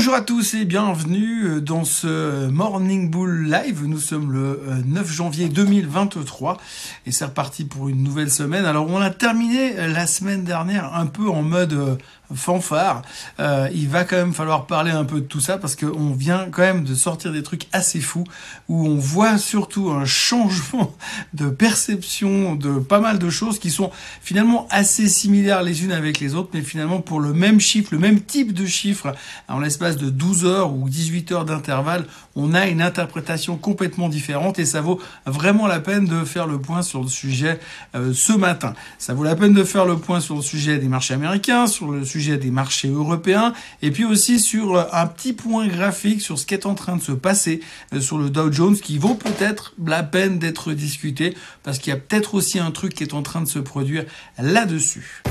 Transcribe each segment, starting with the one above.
Bonjour à tous et bienvenue euh, dans ce Morning Bull Live. Nous sommes le 9 euh, janvier 2023 et c'est reparti pour une nouvelle semaine. Alors on a terminé la semaine dernière un peu en mode euh, fanfare. Euh, il va quand même falloir parler un peu de tout ça parce qu'on vient quand même de sortir des trucs assez fous où on voit surtout un changement de perception de pas mal de choses qui sont finalement assez similaires les unes avec les autres, mais finalement pour le même chiffre, le même type de chiffre, en l'espace de 12 heures ou 18 heures d'intervalle, on a une interprétation complètement différente et ça vaut vraiment la peine de faire le point sur le sujet euh, ce matin. Ça vaut la peine de faire le point sur le sujet des marchés américains, sur le sujet des marchés européens et puis aussi sur euh, un petit point graphique sur ce qui est en train de se passer euh, sur le Dow Jones qui vaut peut-être la peine d'être discuté parce qu'il y a peut-être aussi un truc qui est en train de se produire là-dessus.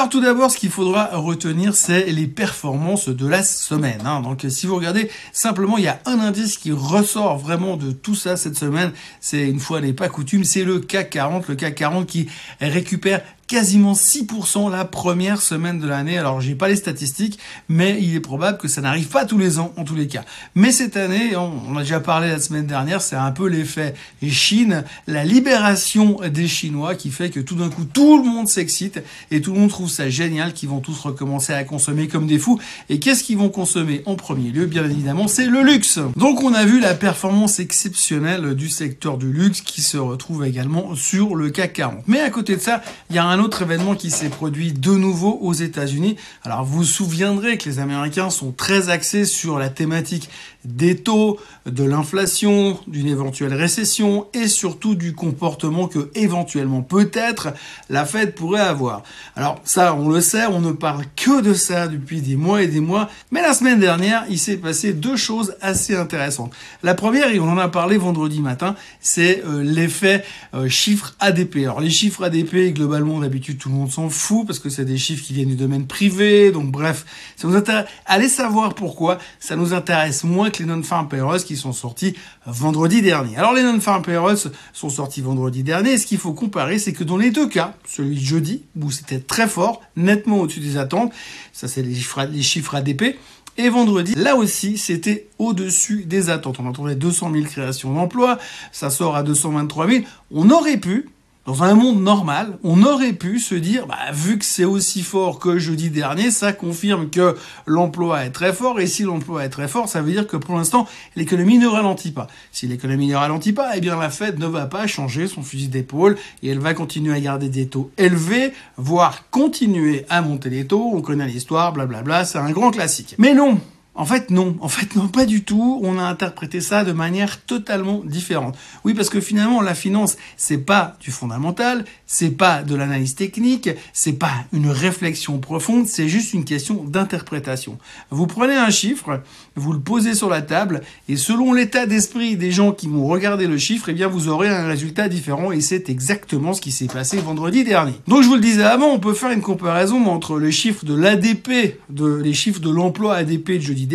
Alors tout d'abord, ce qu'il faudra retenir, c'est les performances de la semaine. Hein. Donc si vous regardez, simplement, il y a un indice qui ressort vraiment de tout ça cette semaine. C'est une fois n'est pas coutume, c'est le CAC 40. Le CAC 40 qui récupère quasiment 6% la première semaine de l'année. Alors j'ai pas les statistiques, mais il est probable que ça n'arrive pas tous les ans en tous les cas. Mais cette année, on, a déjà parlé la semaine dernière, c'est un peu l'effet Chine, la libération des Chinois qui fait que tout d'un coup tout le monde s'excite et tout le monde trouve ça génial, qu'ils vont tous recommencer à consommer comme des fous. Et qu'est-ce qu'ils vont consommer en premier lieu? Bien évidemment, c'est le luxe. Donc on a vu la performance exceptionnelle du secteur du luxe qui se retrouve également sur le CAC 40. Mais à côté de ça, il y a un autre événement qui s'est produit de nouveau aux États-Unis. Alors vous vous souviendrez que les Américains sont très axés sur la thématique des taux, de l'inflation, d'une éventuelle récession et surtout du comportement que éventuellement peut-être la Fed pourrait avoir. Alors ça, on le sait, on ne parle que de ça depuis des mois et des mois, mais la semaine dernière, il s'est passé deux choses assez intéressantes. La première, et on en a parlé vendredi matin, c'est euh, l'effet euh, chiffre ADP. Alors les chiffres ADP, globalement, d'habitude, tout le monde s'en fout parce que c'est des chiffres qui viennent du domaine privé, donc bref, ça nous intéresse. Allez savoir pourquoi ça nous intéresse moins les non-farm payrolls qui sont sortis vendredi dernier. Alors les non-farm payrolls sont sortis vendredi dernier. Et ce qu'il faut comparer, c'est que dans les deux cas, celui de jeudi, où c'était très fort, nettement au-dessus des attentes, ça c'est les chiffres, les chiffres ADP, et vendredi, là aussi, c'était au-dessus des attentes. On attendait 200 000 créations d'emplois, ça sort à 223 000. On aurait pu, dans un monde normal, on aurait pu se dire, bah, vu que c'est aussi fort que jeudi dernier, ça confirme que l'emploi est très fort, et si l'emploi est très fort, ça veut dire que pour l'instant, l'économie ne ralentit pas. Si l'économie ne ralentit pas, eh bien la Fed ne va pas changer son fusil d'épaule, et elle va continuer à garder des taux élevés, voire continuer à monter les taux, on connaît l'histoire, blablabla, c'est un grand classique. Mais non, en fait, non. En fait, non, pas du tout. On a interprété ça de manière totalement différente. Oui, parce que finalement, la finance, c'est pas du fondamental, c'est pas de l'analyse technique, c'est pas une réflexion profonde, c'est juste une question d'interprétation. Vous prenez un chiffre, vous le posez sur la table, et selon l'état d'esprit des gens qui vont regarder le chiffre, eh bien, vous aurez un résultat différent, et c'est exactement ce qui s'est passé vendredi dernier. Donc, je vous le disais avant, on peut faire une comparaison entre les chiffres de l'ADP, les chiffres de l'emploi ADP de jeudi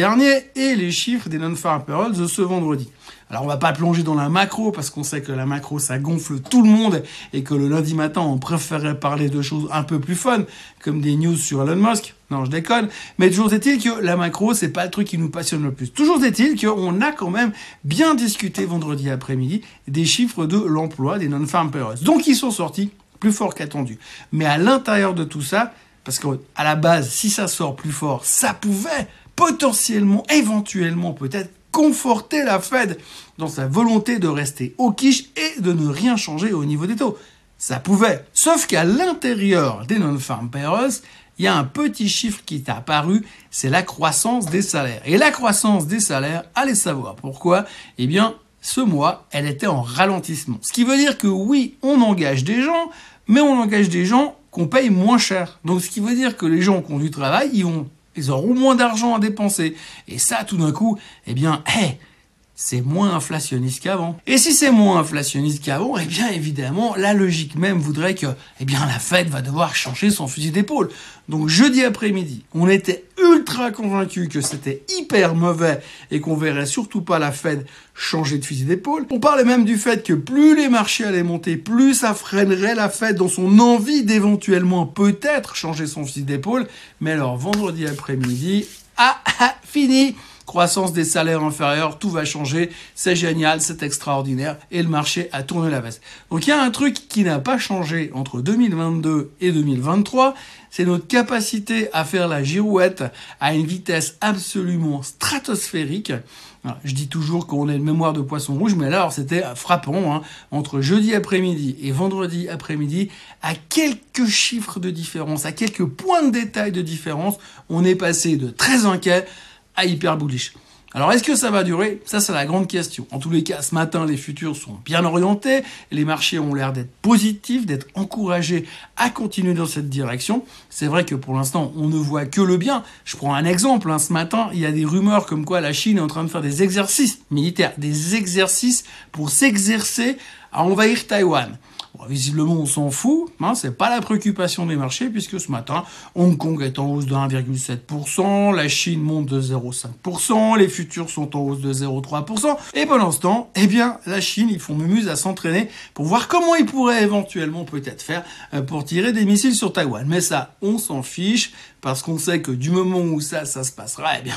et les chiffres des non-farm payrolls de ce vendredi. Alors on va pas plonger dans la macro parce qu'on sait que la macro ça gonfle tout le monde et que le lundi matin on préférait parler de choses un peu plus fun comme des news sur Elon Musk. Non, je déconne. Mais toujours est-il que la macro c'est pas le truc qui nous passionne le plus. Toujours est-il qu'on a quand même bien discuté vendredi après-midi des chiffres de l'emploi des non-farm payrolls. Donc ils sont sortis plus forts qu'attendu. Mais à l'intérieur de tout ça, parce qu'à la base, si ça sort plus fort, ça pouvait potentiellement, éventuellement peut-être conforter la Fed dans sa volonté de rester au quiche et de ne rien changer au niveau des taux. Ça pouvait. Sauf qu'à l'intérieur des non-farm payrolls, il y a un petit chiffre qui est apparu, c'est la croissance des salaires. Et la croissance des salaires, allez savoir pourquoi, eh bien, ce mois, elle était en ralentissement. Ce qui veut dire que oui, on engage des gens, mais on engage des gens qu'on paye moins cher. Donc ce qui veut dire que les gens qui ont du travail, ils vont ils auront moins d'argent à dépenser. Et ça, tout d'un coup, eh bien, hé, c'est moins inflationniste qu'avant. Et si c'est moins inflationniste qu'avant, eh bien évidemment, la logique même voudrait que eh bien la Fed va devoir changer son fusil d'épaule. Donc jeudi après-midi, on était ultra convaincus que c'était hyper mauvais et qu'on verrait surtout pas la Fed changer de fusil d'épaule. On parlait même du fait que plus les marchés allaient monter, plus ça freinerait la Fed dans son envie d'éventuellement peut-être changer son fusil d'épaule. Mais alors vendredi après-midi, ah, ah, fini croissance des salaires inférieurs, tout va changer, c'est génial, c'est extraordinaire, et le marché a tourné la veste. Donc il y a un truc qui n'a pas changé entre 2022 et 2023, c'est notre capacité à faire la girouette à une vitesse absolument stratosphérique. je dis toujours qu'on est une mémoire de poisson rouge, mais là, c'était frappant. Hein. entre jeudi après-midi et vendredi après-midi, à quelques chiffres de différence, à quelques points de détail de différence, on est passé de très inquiet hyper bullish. Alors est-ce que ça va durer? Ça c'est la grande question. En tous les cas, ce matin, les futurs sont bien orientés, les marchés ont l'air d'être positifs, d'être encouragés à continuer dans cette direction. C'est vrai que pour l'instant, on ne voit que le bien. Je prends un exemple. Hein. Ce matin, il y a des rumeurs comme quoi la Chine est en train de faire des exercices militaires, des exercices pour s'exercer à envahir Taïwan visiblement, on s'en fout. Hein, c'est pas la préoccupation des marchés puisque ce matin, Hong Kong est en hausse de 1,7%, la Chine monte de 0,5%, les futurs sont en hausse de 0,3%. Et pendant ce temps, eh bien, la Chine, ils font mumuse à s'entraîner pour voir comment ils pourraient éventuellement peut-être faire euh, pour tirer des missiles sur Taïwan. Mais ça, on s'en fiche parce qu'on sait que du moment où ça, ça se passera, eh bien,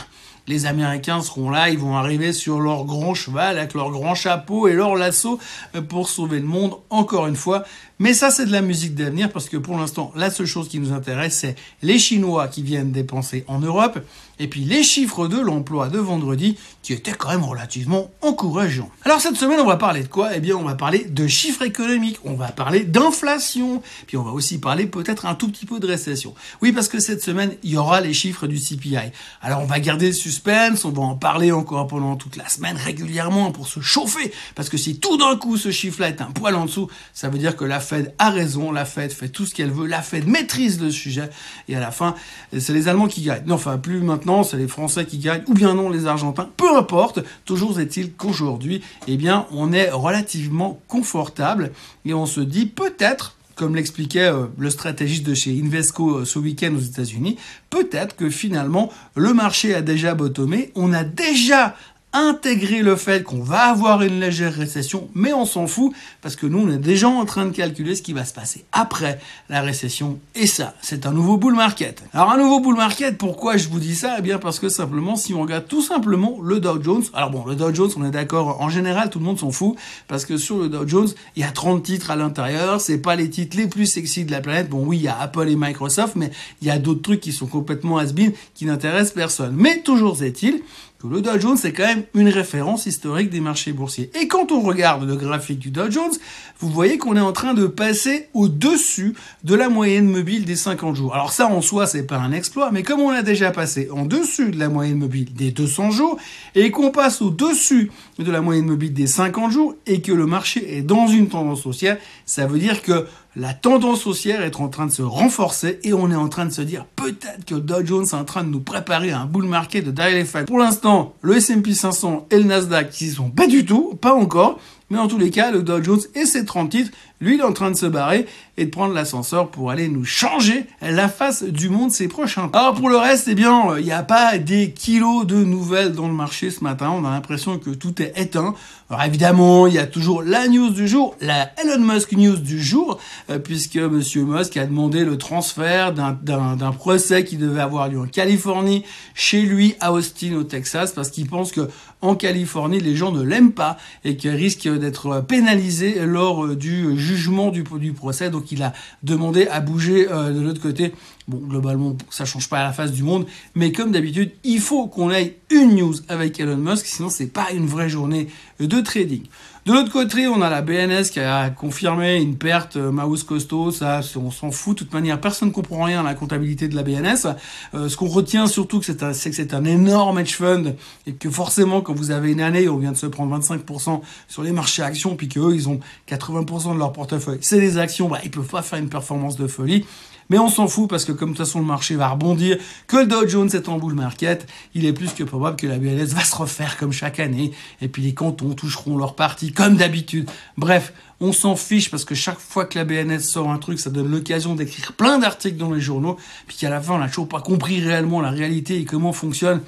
les Américains seront là, ils vont arriver sur leur grand cheval avec leur grand chapeau et leur lasso euh, pour sauver le monde encore une fois. Mais ça, c'est de la musique d'avenir parce que pour l'instant, la seule chose qui nous intéresse, c'est les Chinois qui viennent dépenser en Europe et puis les chiffres de l'emploi de vendredi qui étaient quand même relativement encourageants. Alors cette semaine, on va parler de quoi? Eh bien, on va parler de chiffres économiques, on va parler d'inflation, puis on va aussi parler peut-être un tout petit peu de récession. Oui, parce que cette semaine, il y aura les chiffres du CPI. Alors on va garder le suspense, on va en parler encore pendant toute la semaine régulièrement pour se chauffer, parce que si tout d'un coup ce chiffre-là est un poil en dessous, ça veut dire que la Fed a raison, la Fed fait tout ce qu'elle veut, la Fed maîtrise le sujet, et à la fin, c'est les Allemands qui gagnent. Non, enfin, plus maintenant, c'est les Français qui gagnent, ou bien non, les Argentins, peu importe, toujours est-il qu'aujourd'hui, eh bien, on est relativement confortable, et on se dit peut-être, comme l'expliquait euh, le stratégiste de chez Invesco euh, ce week-end aux États-Unis, peut-être que finalement le marché a déjà bottomé, on a déjà intégrer le fait qu'on va avoir une légère récession, mais on s'en fout parce que nous, on est déjà en train de calculer ce qui va se passer après la récession. Et ça, c'est un nouveau bull market. Alors, un nouveau bull market, pourquoi je vous dis ça? Eh bien, parce que simplement, si on regarde tout simplement le Dow Jones, alors bon, le Dow Jones, on est d'accord, en général, tout le monde s'en fout parce que sur le Dow Jones, il y a 30 titres à l'intérieur, c'est pas les titres les plus sexy de la planète. Bon, oui, il y a Apple et Microsoft, mais il y a d'autres trucs qui sont complètement has-been, qui n'intéressent personne. Mais toujours est-il le Dow Jones est quand même une référence historique des marchés boursiers. Et quand on regarde le graphique du Dow Jones, vous voyez qu'on est en train de passer au-dessus de la moyenne mobile des 50 jours. Alors ça en soi, c'est pas un exploit, mais comme on a déjà passé en dessus de la moyenne mobile des 200 jours et qu'on passe au-dessus de la moyenne mobile des 50 jours et que le marché est dans une tendance haussière, ça veut dire que la tendance haussière est en train de se renforcer et on est en train de se dire peut-être que Dow Jones est en train de nous préparer un bull market de effect. Pour l'instant, le S&P 500 et le Nasdaq qui sont pas du tout, pas encore, mais en tous les cas, le Dow Jones et ses 30 titres, lui, il est en train de se barrer et de prendre l'ascenseur pour aller nous changer la face du monde ces prochains temps. Alors pour le reste, eh bien, il n'y a pas des kilos de nouvelles dans le marché ce matin. On a l'impression que tout est éteint. Alors évidemment, il y a toujours la news du jour, la Elon Musk news du jour, euh, puisque Monsieur Musk a demandé le transfert d'un procès qui devait avoir lieu en Californie, chez lui à Austin au Texas, parce qu'il pense que en Californie, les gens ne l'aiment pas et qu'il risque d'être pénalisé lors euh, du jugement du, procès. Donc il a demandé à bouger euh, de l'autre côté. Bon, globalement, ça change pas la face du monde, mais comme d'habitude, il faut qu'on ait une news avec Elon Musk, sinon c'est pas une vraie journée de trading. De l'autre côté, on a la BNS qui a confirmé une perte euh, mouse costaud, ça on s'en fout, de toute manière personne ne comprend rien à la comptabilité de la BNS. Euh, ce qu'on retient surtout c'est que c'est un énorme hedge fund et que forcément quand vous avez une année où on vient de se prendre 25% sur les marchés actions puis qu'eux ils ont 80% de leur portefeuille, c'est des actions, bah, ils peuvent pas faire une performance de folie. Mais on s'en fout parce que comme de toute façon le marché va rebondir, que le Dow Jones est en bull market, il est plus que probable que la BLS va se refaire comme chaque année. Et puis les cantons toucheront leur partie comme d'habitude. Bref, on s'en fiche parce que chaque fois que la BNS sort un truc, ça donne l'occasion d'écrire plein d'articles dans les journaux, puis qu'à la fin, on n'a toujours pas compris réellement la réalité et comment fonctionne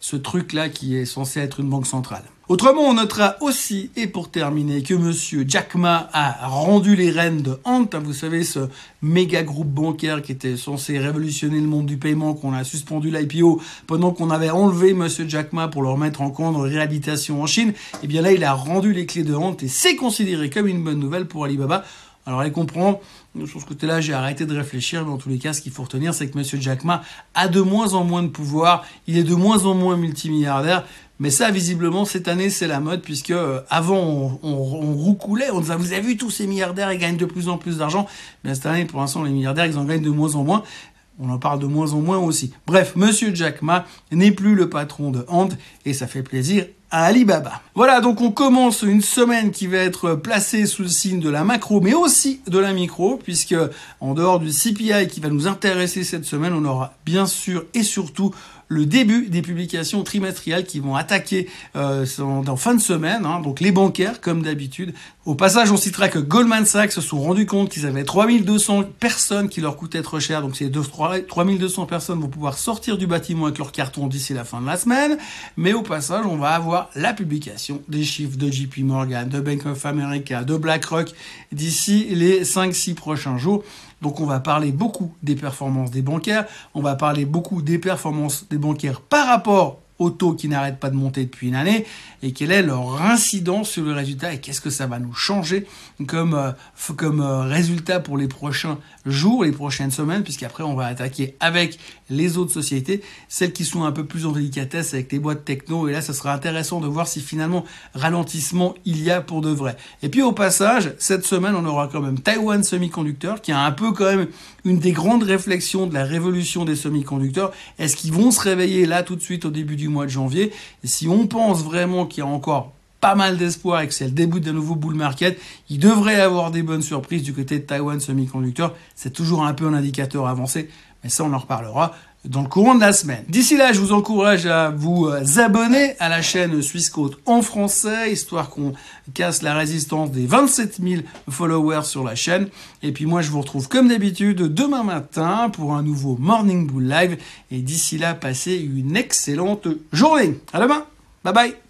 ce truc-là qui est censé être une banque centrale. Autrement, on notera aussi, et pour terminer, que monsieur Jack Ma a rendu les rênes de Ant, vous savez, ce méga groupe bancaire qui était censé révolutionner le monde du paiement, qu'on a suspendu l'IPO pendant qu'on avait enlevé monsieur Jack Ma pour le remettre en compte de réhabilitation en Chine. Et eh bien là, il a rendu les clés de Ant et c'est considéré comme une bonne nouvelle pour Alibaba. Alors, elle comprend, sur ce côté-là, j'ai arrêté de réfléchir, mais en tous les cas, ce qu'il faut retenir, c'est que M. Jack Ma a de moins en moins de pouvoir, il est de moins en moins multimilliardaire, mais ça, visiblement, cette année, c'est la mode, puisque euh, avant, on, on, on, roucoulait, on disait, vous avez vu tous ces milliardaires, ils gagnent de plus en plus d'argent. Mais cette année, pour l'instant, les milliardaires, ils en gagnent de moins en moins. On en parle de moins en moins aussi. Bref, Monsieur Jack Ma n'est plus le patron de Ant, et ça fait plaisir à Alibaba. Voilà, donc on commence une semaine qui va être placée sous le signe de la macro, mais aussi de la micro, puisque en dehors du CPI qui va nous intéresser cette semaine, on aura bien sûr et surtout le début des publications trimestrielles qui vont attaquer euh, dans fin de semaine, hein, donc les bancaires comme d'habitude. Au passage, on citera que Goldman Sachs se sont rendus compte qu'ils avaient 3200 personnes qui leur coûtaient trop cher, donc ces 3200 personnes vont pouvoir sortir du bâtiment avec leur carton d'ici la fin de la semaine. Mais au passage, on va avoir la publication des chiffres de JP Morgan, de Bank of America, de BlackRock d'ici les 5-6 prochains jours. Donc on va parler beaucoup des performances des bancaires, on va parler beaucoup des performances des bancaires par rapport qui n'arrêtent pas de monter depuis une année et quelle est leur incidence sur le résultat et qu'est-ce que ça va nous changer comme, euh, comme euh, résultat pour les prochains jours, les prochaines semaines, puisqu'après on va attaquer avec les autres sociétés, celles qui sont un peu plus en délicatesse avec les boîtes techno et là ça sera intéressant de voir si finalement ralentissement il y a pour de vrai. Et puis au passage, cette semaine on aura quand même Taiwan Semiconductor qui a un peu quand même une des grandes réflexions de la révolution des semi-conducteurs. Est-ce qu'ils vont se réveiller là tout de suite au début du mois de janvier si on pense vraiment qu'il y a encore pas mal d'espoir et que c'est le début d'un nouveau bull market, il devrait y avoir des bonnes surprises du côté de Taiwan Semiconductor. C'est toujours un peu un indicateur avancé, mais ça on en reparlera dans le courant de la semaine. D'ici là, je vous encourage à vous euh, abonner à la chaîne Suisse Côte en français, histoire qu'on casse la résistance des 27 000 followers sur la chaîne. Et puis moi, je vous retrouve comme d'habitude demain matin pour un nouveau Morning Bull Live. Et d'ici là, passez une excellente journée. À demain. Bye bye.